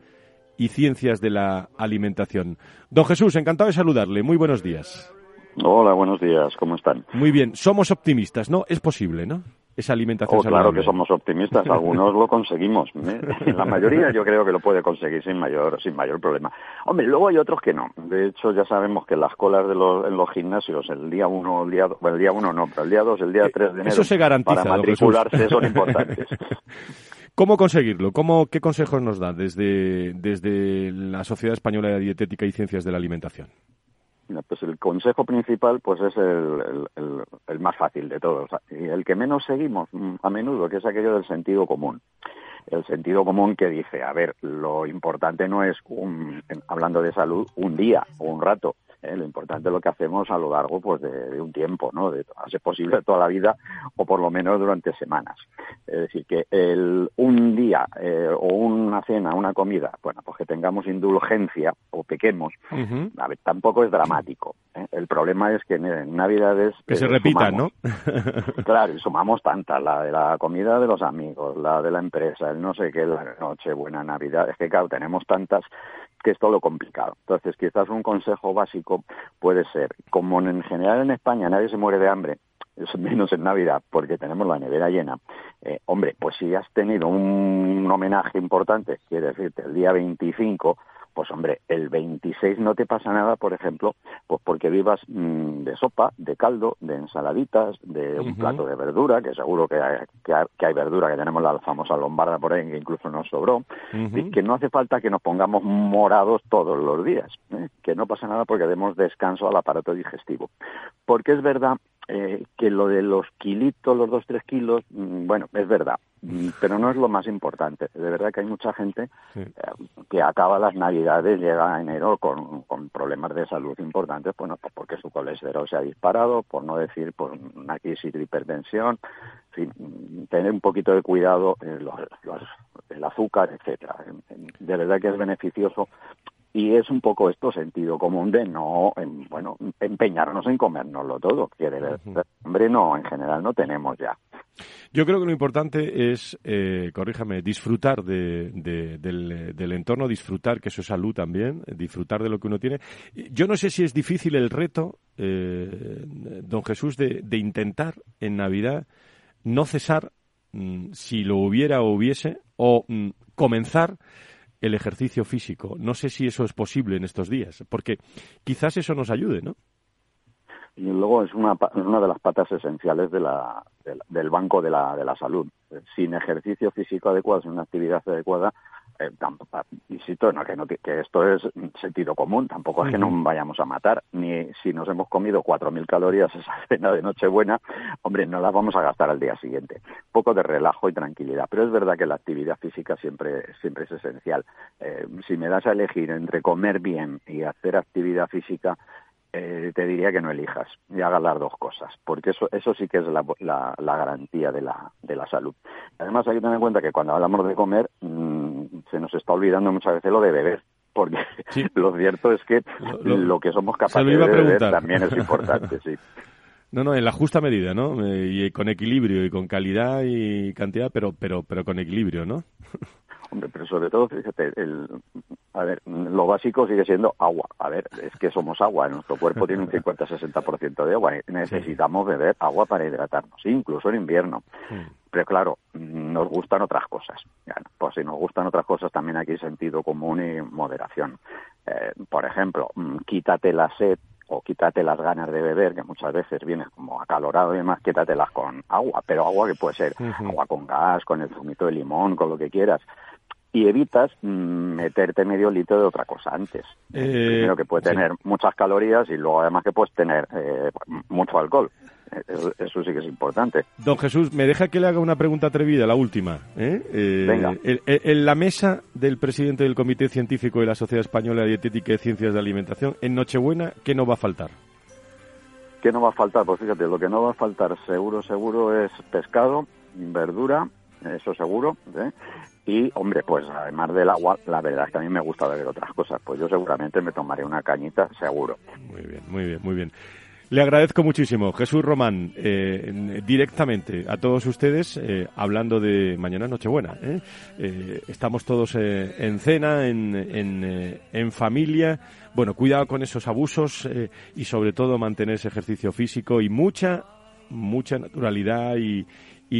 y Ciencias de la Alimentación. Don Jesús, encantado de saludarle. Muy buenos días. Hola, buenos días, ¿cómo están? Muy bien, somos optimistas, ¿no? Es posible, ¿no? Esa alimentación oh, Claro que somos optimistas, algunos lo conseguimos. ¿eh? La mayoría yo creo que lo puede conseguir sin mayor sin mayor problema. Hombre, luego hay otros que no. De hecho, ya sabemos que las colas de los, en los gimnasios, el día uno, el día, el día uno no, pero el día dos, el día eh, tres de enero, Eso se garantiza, para matricularse son importantes. ¿Cómo conseguirlo? ¿Cómo, ¿Qué consejos nos da desde, desde la Sociedad Española de Dietética y Ciencias de la Alimentación? Pues el consejo principal pues es el, el, más fácil de todos y el que menos seguimos mm, a menudo, que es aquello del sentido común. El sentido común que dice, a ver, lo importante no es, un, hablando de salud, un día o un rato, ¿eh? Lo importante es lo que hacemos a lo largo pues de, un tiempo, ¿no? De hacer posible toda la vida o por lo menos durante semanas. Es decir, que el, un día eh, o una cena, una comida, bueno, pues que tengamos indulgencia o pequemos, a ver, tampoco es dramático. ¿eh? El problema es que en Navidades... Que se repitan, ¿no? claro, y sumamos tantas, la de la comida de los amigos, la de la empresa, el no sé qué, la noche, buena Navidad, es que claro, tenemos tantas que es todo lo complicado. Entonces, quizás un consejo básico puede ser, como en general en España nadie se muere de hambre, menos en Navidad porque tenemos la nevera llena. Eh, hombre, pues si has tenido un, un homenaje importante, quiere decirte, el día 25, pues hombre, el 26 no te pasa nada, por ejemplo, pues porque vivas mm, de sopa, de caldo, de ensaladitas, de un plato de verdura, que seguro que hay, que hay- que hay verdura, que tenemos la famosa lombarda por ahí, que incluso nos sobró, y que no hace falta que nos pongamos morados todos los días, ¿eh? que no pasa nada porque demos descanso al aparato digestivo. Porque es verdad eh, que lo de los kilitos, los dos, tres kilos, mm, bueno, es verdad, mm, pero no es lo más importante. De verdad que hay mucha gente eh, que acaba las navidades, llega a enero con, con problemas de salud importantes, bueno, pues porque su colesterol se ha disparado, por no decir por una crisis de hipertensión, en fin, mm, tener un poquito de cuidado, eh, los- los- el azúcar, etcétera. De verdad que es beneficioso y es un poco esto sentido común de no, em, bueno, empeñarnos en comérnoslo todo, que de verdad, hombre, no, en general no tenemos ya. Yo creo que lo importante es, eh, corríjame, disfrutar de- de- del, del entorno, disfrutar, que eso es salud también, disfrutar de lo que uno tiene. Yo no sé si es difícil el reto, eh, don Jesús, de, de intentar en Navidad no cesar, mm, si lo hubiera o hubiese, o mm, comenzar el ejercicio físico. No sé si eso es posible en estos días, porque quizás eso nos ayude, ¿no? Y luego es una, es una de las patas esenciales de la, del- banco de la, de la salud. Sin ejercicio físico adecuado, sin una actividad adecuada, eh, tampoco, insisto, no, que, no, ti- que esto es sentido común, tampoco es que nos vayamos a matar, ni si nos hemos comido 4.000 calorías esa cena de Nochebuena, hombre, no las vamos a gastar al día siguiente. poco de relajo y tranquilidad, pero es verdad que la actividad física siempre, siempre es esencial. Eh, si me das a elegir entre comer bien y hacer actividad física, eh, te diría que no elijas y hagas las dos cosas, porque eso, eso sí que es la, la- la garantía de la, de la salud. Además, hay que tener en cuenta que cuando hablamos de comer, mm, se nos está olvidando muchas veces lo de beber, porque lo cierto es que lo- lo, que somos capaces de beber también es importante, sí. No, no, en la justa medida, ¿no? Eh, y con equilibrio y con calidad y cantidad, pero, pero, pero con equilibrio, ¿no? Hombre, pero sobre todo, fíjate, el, a ver, lo básico sigue siendo agua. A ver, es que somos agua, nuestro cuerpo tiene un 50-60% de agua. Necesitamos beber agua para hidratarnos, incluso en invierno. Pero claro, nos gustan otras cosas. Ya, pues si nos gustan otras cosas, también aquí sentido común y moderación. Eh, por ejemplo, mm, quítate la sed o quítate las ganas de beber, que muchas veces vienes como acalorado y demás, quítatelas con agua, pero agua que puede ser agua con gas, con el zumito de limón, con lo que quieras. Y evitas mm, meterte medio litro de otra cosa antes. Eh, Primero que puede sí. tener muchas calorías y luego además que puedes tener eh, mucho alcohol. Eso, eso sí que es importante. Don Jesús, me deja que le haga una pregunta atrevida, la última. ¿eh? Eh, Venga. En la mesa del presidente del Comité Científico de la Sociedad Española de Dietética y Ciencias de Alimentación, en Nochebuena, ¿qué no va a faltar? ¿Qué no va a faltar? Pues fíjate, lo que no va a faltar seguro, seguro es pescado, verdura, eso seguro. ¿eh? Y, hombre, pues además del agua, la verdad es que a mí me gusta beber otras cosas. Pues yo seguramente me tomaré una cañita, seguro. Muy bien, muy bien, muy bien. Le agradezco muchísimo, Jesús Román, eh, en- directamente a todos ustedes, eh, hablando de mañana Nochebuena. ¿eh? Eh, estamos todos eh, en cena, en, en, familia. Bueno, cuidado con esos abusos y sobre todo mantener ese ejercicio físico y mucha, mucha naturalidad y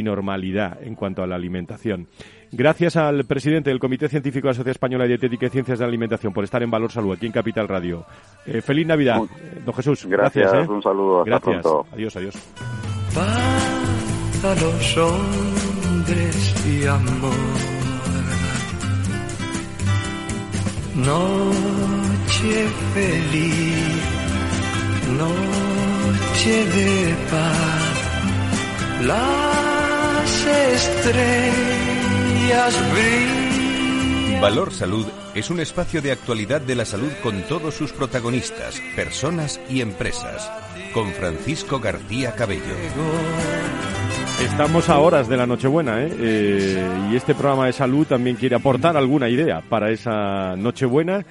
normalidad en cuanto a la alimentación. Gracias al presidente del Comité Científico de la Sociedad Española de Dietética y Ciencias de la Alimentación por estar en Valor Salud aquí en Capital Radio. Eh, feliz Navidad, eh, don Jesús. Gracias, ¿eh? un saludo, hasta Gracias. pronto. Adiós, adiós. Paz a los hombres y amor. Noche feliz, noche de paz. Las estrellas brillan. Valor Salud es un espacio de actualidad de la salud con todos sus protagonistas, personas y empresas. Con Francisco García Cabello. Estamos a horas de la Nochebuena, ¿eh? Eh, y este programa de salud también quiere aportar alguna idea para esa Nochebuena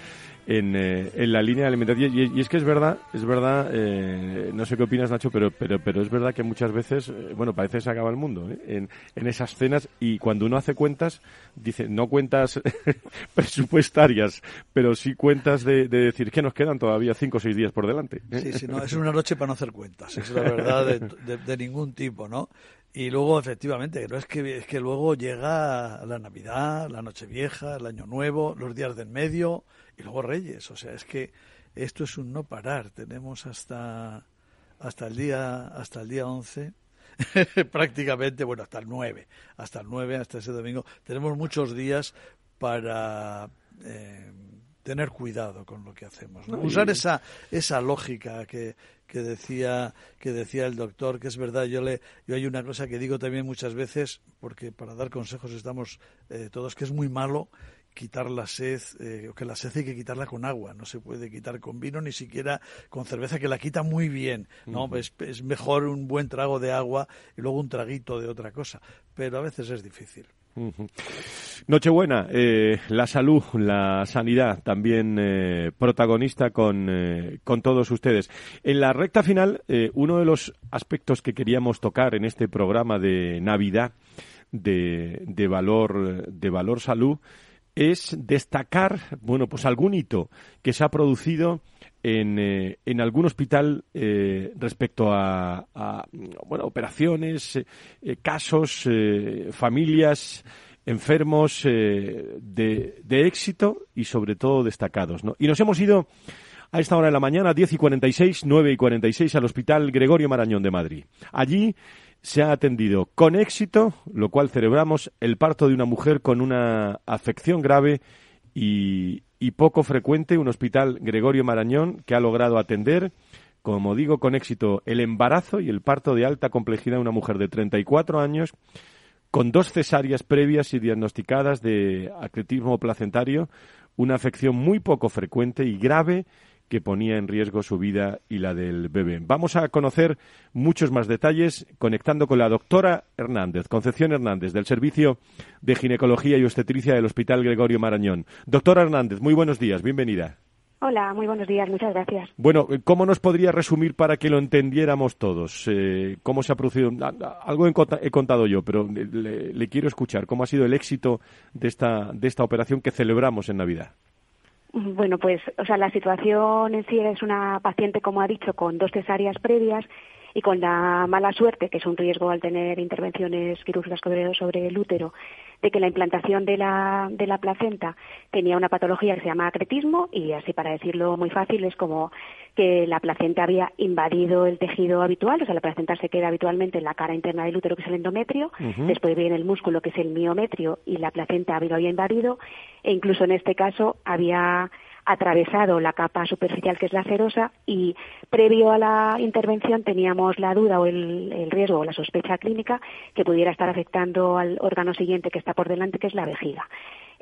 en, eh, en la línea de alimentación. Y, es que es verdad, es verdad, eh, no sé qué opinas Nacho, pero, pero, pero es verdad que muchas veces, eh, bueno, parece que se acaba el mundo en, en esas cenas y cuando uno hace cuentas, dice, no cuentas presupuestarias, pero sí cuentas de, de, decir que nos quedan todavía cinco o seis días por delante. Sí, sí, no, es una noche para no hacer cuentas, es la verdad de, de ningún tipo, ¿no? Y luego, efectivamente, no es que, es que luego llega la Navidad, la Nochevieja, el Año Nuevo, los días del medio y luego Reyes. O sea, es que esto es un no parar. Tenemos hasta, hasta el día, hasta el día 11 prácticamente, bueno, hasta el 9, hasta el 9, hasta ese domingo, tenemos muchos días para eh, tener cuidado con lo que hacemos. Usar esa, esa lógica que, que decía que decía el doctor que es verdad yo le yo hay una cosa que digo también muchas veces porque para dar consejos estamos eh, todos que es muy malo quitar la sed, eh, que la sed hay que quitarla con agua, no se puede quitar con vino ni siquiera con cerveza, que la quita muy bien, ¿no? es, es, mejor un buen trago de agua y luego un traguito de otra cosa, pero a veces es difícil. Nochebuena, eh, la salud, la sanidad, también eh, protagonista con, eh, con, todos ustedes. En la recta final, eh, uno de los aspectos que queríamos tocar en este programa de Navidad de, de valor, de valor salud es destacar, bueno, pues algún hito que se ha producido en, eh, en algún hospital eh, respecto a, a, bueno, operaciones, eh, casos, eh, familias, enfermos eh, de, de, éxito y sobre todo destacados. ¿no? Y nos hemos ido a esta hora de la mañana, 10 y 46, 9 y 46, al Hospital Gregorio Marañón de Madrid. Allí se ha atendido con éxito, lo cual celebramos, el parto de una mujer con una afección grave y, poco frecuente, un hospital Gregorio Marañón que ha logrado atender, como digo, con éxito el embarazo y el parto de alta complejidad de una mujer de 34 años con dos cesáreas previas y diagnosticadas de acretismo placentario, una afección muy poco frecuente y grave que ponía en riesgo su vida y la del bebé. Vamos a conocer muchos más detalles conectando con la doctora Hernández, Concepción Hernández, del Servicio de Ginecología y Obstetricia del Hospital Gregorio Marañón. Doctora Hernández, muy buenos días, bienvenida. Hola, muy buenos días, muchas gracias. Bueno, ¿cómo nos podría resumir para que lo entendiéramos todos? Eh, ¿Cómo se ha producido? Algo he contado yo, pero le, le, quiero escuchar. ¿Cómo ha sido el éxito de esta, de esta operación que celebramos en Navidad? Bueno, pues, o sea, la situación en sí es una paciente, como ha dicho, con dos cesáreas previas y con la mala suerte, que es un riesgo al tener intervenciones quirúrgicas sobre el útero, de que la implantación de la, de la placenta tenía una patología que se llama acretismo y así para decirlo muy fácil es como que la placenta había invadido el tejido habitual, o sea, la placenta se queda habitualmente en la cara interna del útero, que es el endometrio, uh -huh. después viene el músculo, que es el miometrio, y la placenta lo había invadido, e incluso en este caso había atravesado la capa superficial que es la cerosa y previo a la intervención teníamos la duda o el, el, riesgo o la sospecha clínica que pudiera estar afectando al órgano siguiente que está por delante, que es la vejiga.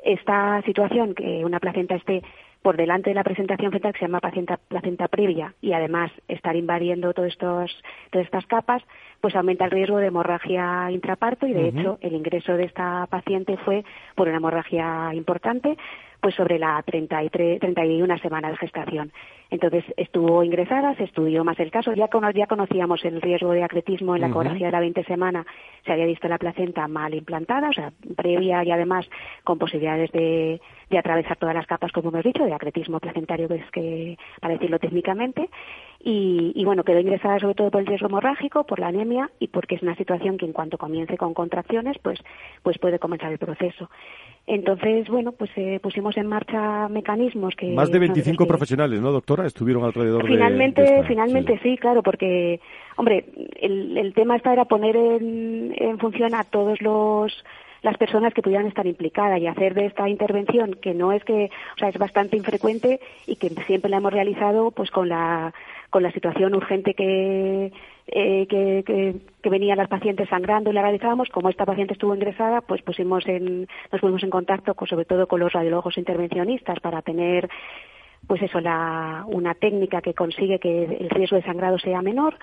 Esta situación, que una placenta esté por delante de la presentación fetal, que se llama placenta, placenta previa, y además estar invadiendo todos estos, todas estas capas, pues aumenta el riesgo de hemorragia intraparto y de uh -huh. hecho el ingreso de esta paciente fue por una hemorragia importante pues sobre la 33, 31 semana de gestación. Entonces estuvo ingresada, se estudió más el caso, ya, cono, ya conocíamos el riesgo de acretismo en la uh -huh. ecografía de la 20 semana, se había visto la placenta mal implantada, o sea, previa y además con posibilidades de, de atravesar todas las capas, como hemos dicho, de acretismo placentario, que es que, para decirlo técnicamente, y, y, bueno, quedó ingresada sobre todo por el riesgo hemorrágico, por la anemia y porque es una situación que en cuanto comience con contracciones, pues, pues puede comenzar el proceso. Entonces, bueno, pues eh, pusimos en marcha mecanismos que... Más de 25 que... profesionales, ¿no, doctora? Estuvieron alrededor finalmente, de... Finalmente, finalmente sí. sí. claro, porque, hombre, el, el tema está era poner en, en función a todos los las personas que pudieran estar implicadas y hacer de esta intervención que no es que o sea es bastante infrecuente y que siempre la hemos realizado pues con la con la situación urgente que eh, que, venían las pacientes sangrando y la realizábamos, como esta paciente estuvo ingresada, pues pusimos en, nos pusimos en contacto con, sobre todo con los radiólogos intervencionistas para tener pues eso, la, una técnica que consigue que el riesgo de sangrado sea menor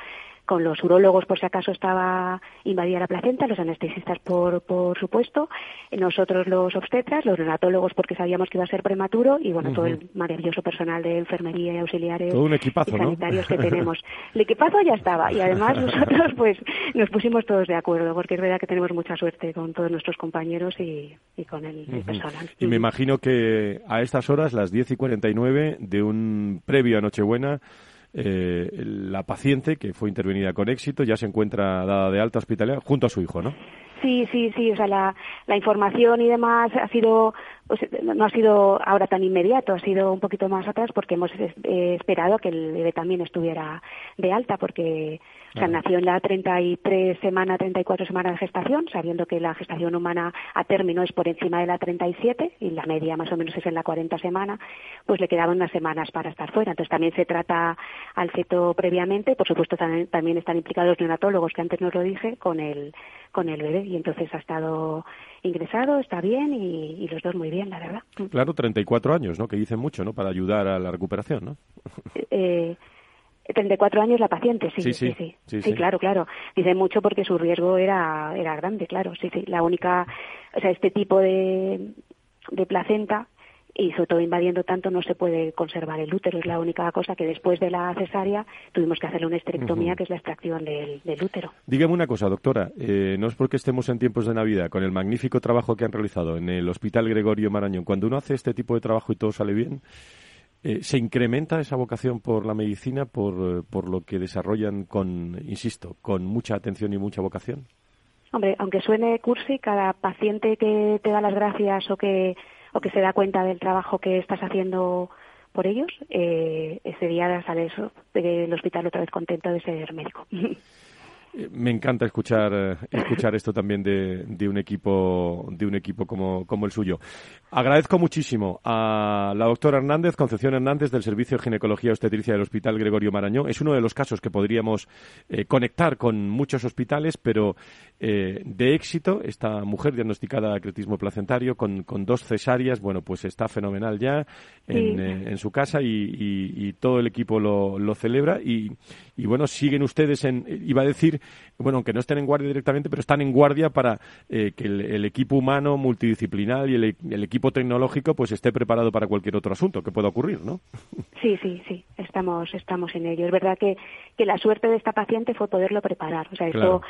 con los urólogos por si acaso estaba invadida la placenta, los anestesistas por, por supuesto, nosotros los obstetras, los neonatólogos porque sabíamos que iba a ser prematuro y bueno, todo el maravilloso personal de enfermería y auxiliares todo un equipazo, y sanitarios que tenemos. El equipazo ya estaba y además nosotros pues nos pusimos todos de acuerdo porque es verdad que tenemos mucha suerte con todos nuestros compañeros y, con el, personal. Y me imagino que a estas horas, las 10 y 49 de un previo a Nochebuena, eh, la paciente que fue intervenida con éxito ya se encuentra dada de alta hospitalaria junto a su hijo, ¿no? Sí, sí, sí. O sea, la, la información y demás ha sido, pues, no ha sido ahora tan inmediato, ha sido un poquito más atrás porque hemos eh, esperado que el bebé también estuviera de alta porque o sea, nació en la 33 semana, 34 semanas de gestación, sabiendo que la gestación humana a término es por encima de la 37 y la media más o menos es en la 40 semana, pues le quedaban unas semanas para estar fuera. Entonces también se trata al feto previamente, por supuesto también, también están implicados neonatólogos, que antes no lo dije, con el, con el bebé y entonces ha estado ingresado, está bien y, los dos muy bien, la verdad. Claro, 34 años, ¿no? Que dicen mucho, ¿no? Para ayudar a la recuperación, ¿no? eh, 34 años la paciente, sí, sí, sí, sí, claro, claro. Dice mucho porque su riesgo era, era grande, claro, sí, sí. La única, o sea, este tipo de, de placenta y sobre todo invadiendo tanto no se puede conservar el útero. Es la única cosa que después de la cesárea tuvimos que hacerle una esterectomía, que es la extracción del, útero. Dígame una cosa, doctora. Eh, no es porque estemos en tiempos de Navidad, con el magnífico trabajo que han realizado en el Hospital Gregorio Marañón, cuando uno hace este tipo de trabajo y todo sale bien, eh, ¿Se incrementa esa vocación por la medicina, por, por lo que desarrollan con, insisto, con mucha atención y mucha vocación? Hombre, aunque suene cursi, cada paciente que te da las gracias o que, o que se da cuenta del trabajo que estás haciendo por ellos, eh, ese día sales del hospital otra vez contento de ser médico. Me encanta escuchar eh, escuchar esto también de, de, un equipo de un equipo como, como el suyo. Agradezco muchísimo a la doctora Hernández, Concepción Hernández del Servicio de Ginecología Obstetricia del Hospital Gregorio Marañón. Es uno de los casos que podríamos eh, conectar con muchos hospitales, pero eh, de éxito. Esta mujer diagnosticada de acretismo placentario con, con dos cesáreas, bueno, pues está fenomenal ya en, en su casa y, y, todo el equipo lo, lo celebra. Y, y bueno, siguen ustedes en, iba a decir, bueno, aunque no estén en guardia directamente, pero están en guardia para eh, que el, equipo humano multidisciplinar y el, equipo tecnológico pues esté preparado para cualquier otro asunto que pueda ocurrir, ¿no? Sí, sí, sí, estamos, estamos en ello. Es verdad que, que la suerte de esta paciente fue poderlo preparar. O sea, esto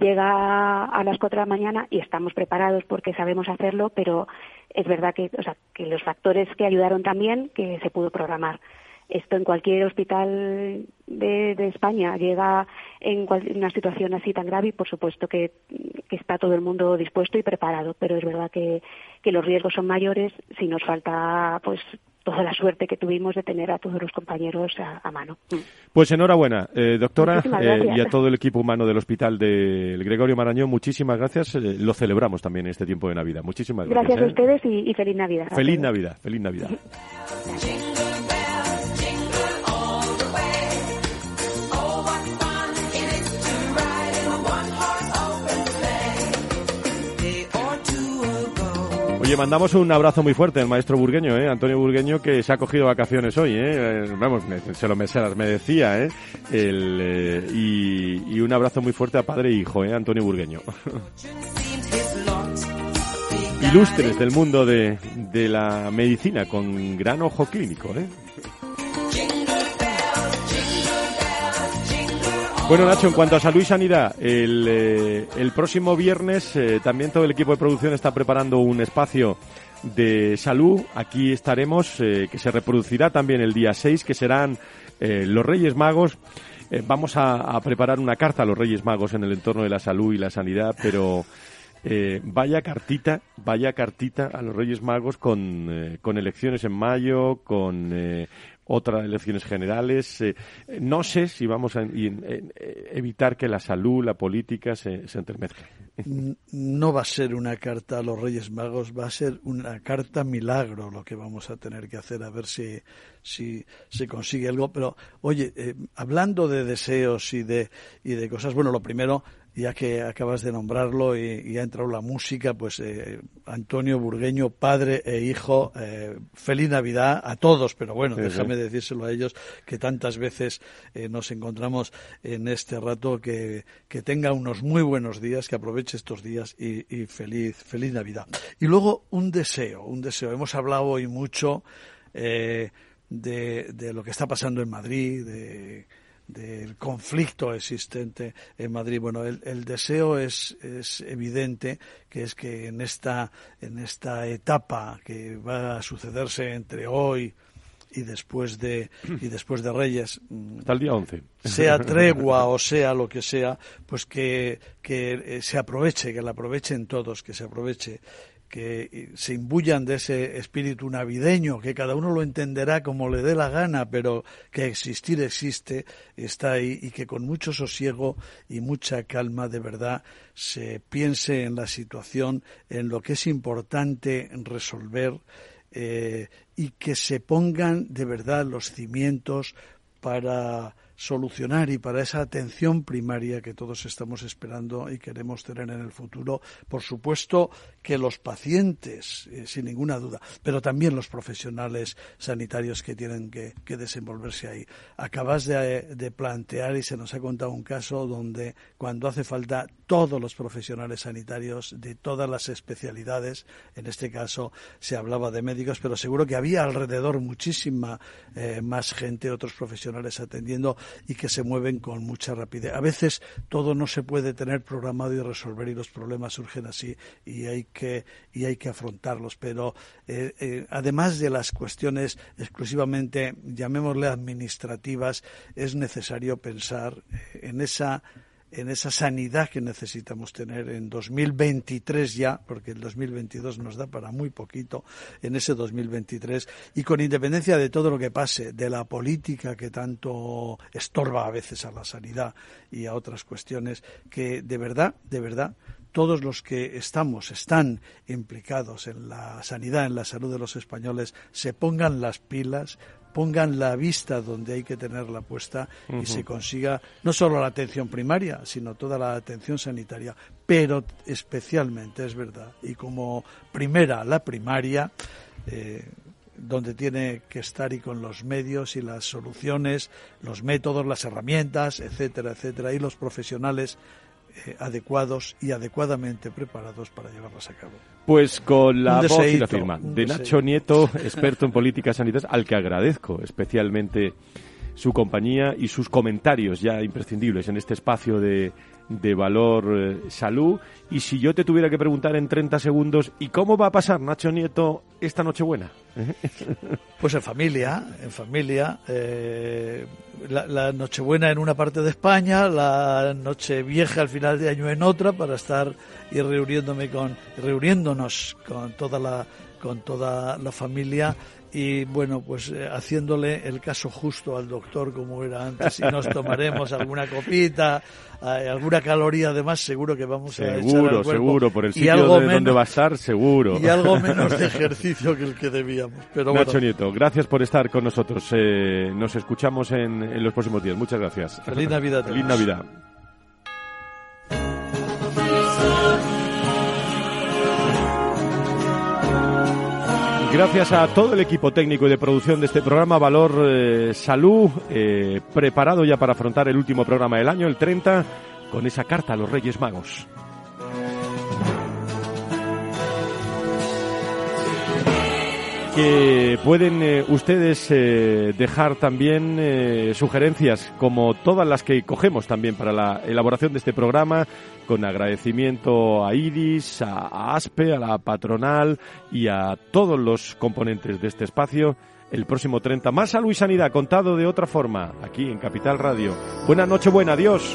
llega a las cuatro de la mañana y estamos preparados porque sabemos hacerlo, pero es verdad que, o sea, que los factores que ayudaron también que se pudo programar esto en cualquier hospital de, España llega en una situación así tan grave y por supuesto que, está todo el mundo dispuesto y preparado, pero es verdad que, los riesgos son mayores si nos falta pues toda la suerte que tuvimos de tener a todos los compañeros a, mano. Pues enhorabuena, eh, doctora, eh, y a todo el equipo humano del Hospital del Gregorio Marañón, muchísimas gracias. Eh, lo celebramos también en este tiempo de Navidad. Muchísimas gracias. Gracias a ustedes y, y feliz Navidad. Feliz Navidad, feliz Navidad. Oye, mandamos un abrazo muy fuerte al maestro burgueño, ¿eh? Antonio Burgueño, que se ha cogido vacaciones hoy, ¿eh? Vamos, se, lo, me, se las merecía, ¿eh? El, eh, y, un abrazo muy fuerte a padre e hijo, ¿eh? Antonio Burgueño. Ilustres del mundo de, de la medicina, con gran ojo clínico, ¿eh? Bueno, Nacho, en cuanto a salud y sanidad, el, eh, el próximo viernes eh, también todo el equipo de producción está preparando un espacio de salud. Aquí estaremos, eh, que se reproducirá también el día 6, que serán los Reyes Magos. vamos a, a, preparar una carta a los Reyes Magos en el entorno de la salud y la sanidad, pero vaya cartita, vaya cartita a los Reyes Magos con, con elecciones en mayo, con otras elecciones generales. Eh, no sé si vamos a evitar que la salud, la política se, se. No va a ser una carta a los Reyes Magos, va a ser una carta milagro lo que vamos a tener que hacer, a ver si, si se consigue algo. Pero, oye, eh, hablando de deseos y de, y de cosas, bueno, lo primero, ya que acabas de nombrarlo y, ha entrado la música, pues eh, Antonio Burgueño, padre e hijo, eh, feliz Navidad a todos, pero bueno, déjame decírselo a ellos que tantas veces eh, nos encontramos en este rato, que, que tenga unos muy buenos días, que aproveche estos días y, y feliz, feliz Navidad. Y luego un deseo, un deseo. Hemos hablado hoy mucho eh, de, de, lo que está pasando en Madrid, de, del conflicto existente en Madrid. Bueno, el, el deseo es, es, evidente, que es que en esta, en esta etapa que va a sucederse entre hoy y después de y después de Reyes hasta el día 11 sea tregua o sea lo que sea pues que, que se aproveche que la aprovechen todos que se aproveche que se imbuyan de ese espíritu navideño, que cada uno lo entenderá como le dé la gana, pero que existir existe, está ahí y que con mucho sosiego y mucha calma de verdad se piense en la situación, en lo que es importante resolver eh, y que se pongan de verdad los cimientos para solucionar y para esa atención primaria que todos estamos esperando y queremos tener en el futuro. Por supuesto que los pacientes, eh, sin ninguna duda, pero también los profesionales sanitarios que tienen que, desenvolverse ahí. Acabas de, de, plantear y se nos ha contado un caso donde cuando hace falta todos los profesionales sanitarios de todas las especialidades, en este caso se hablaba de médicos, pero seguro que había alrededor muchísima eh, más gente, otros profesionales atendiendo y que se mueven con mucha rapidez. A veces todo no se puede tener programado y resolver y los problemas surgen así y hay que, y hay que afrontarlos. Pero eh, eh, además de las cuestiones exclusivamente, llamémosle administrativas, es necesario pensar en esa en esa sanidad que necesitamos tener en 2023 ya, porque el 2022 nos da para muy poquito, en ese 2023, y con independencia de todo lo que pase, de la política que tanto estorba a veces a la sanidad y a otras cuestiones, que de verdad, de verdad, todos los que estamos, están implicados en la sanidad, en la salud de los españoles, se pongan las pilas, pongan la vista donde hay que tenerla puesta y uh -huh. se consiga no solo la atención primaria, sino toda la atención sanitaria, pero especialmente, es verdad, y como primera la primaria, eh, donde tiene que estar y con los medios y las soluciones, los métodos, las herramientas, etcétera, etcétera, y los profesionales eh, adecuados y adecuadamente preparados para llevarlas a cabo. Pues con la voz y la firma de Nacho Nieto, experto en políticas sanitarias, al que agradezco especialmente su compañía y sus comentarios ya imprescindibles en este espacio de, de valor eh, salud. Y si yo te tuviera que preguntar en 30 segundos, ¿y cómo va a pasar Nacho Nieto esta Nochebuena? Pues en familia, en familia. Eh, la, la, Nochebuena en una parte de España, la Nochevieja al final de año en otra, para estar y reuniéndome con, reuniéndonos con toda la, con toda la familia y bueno, pues eh, haciéndole el caso justo al doctor como era antes y nos tomaremos alguna copita, eh, alguna caloría además, seguro que vamos seguro, a echar al cuerpo. Seguro, por el sitio de donde va a estar, seguro. Y algo menos de ejercicio que el que debíamos. Pero Nacho bueno. Nieto, gracias por estar con nosotros. Eh, nos escuchamos en, en, los próximos días. Muchas gracias. Feliz Navidad. Feliz Navidad. Gracias a todo el equipo técnico y de producción de este programa Valor eh, Salud, eh, preparado ya para afrontar el último programa del año, el 30, con esa carta a los Reyes Magos. Que pueden eh, ustedes eh, dejar también eh, sugerencias como todas las que cogemos también para la elaboración de este programa con agradecimiento a Iris, a, ASPE, a la patronal y a todos los componentes de este espacio. El próximo 30 más salud y sanidad contado de otra forma aquí en Capital Radio. Buena noche, buena, adiós.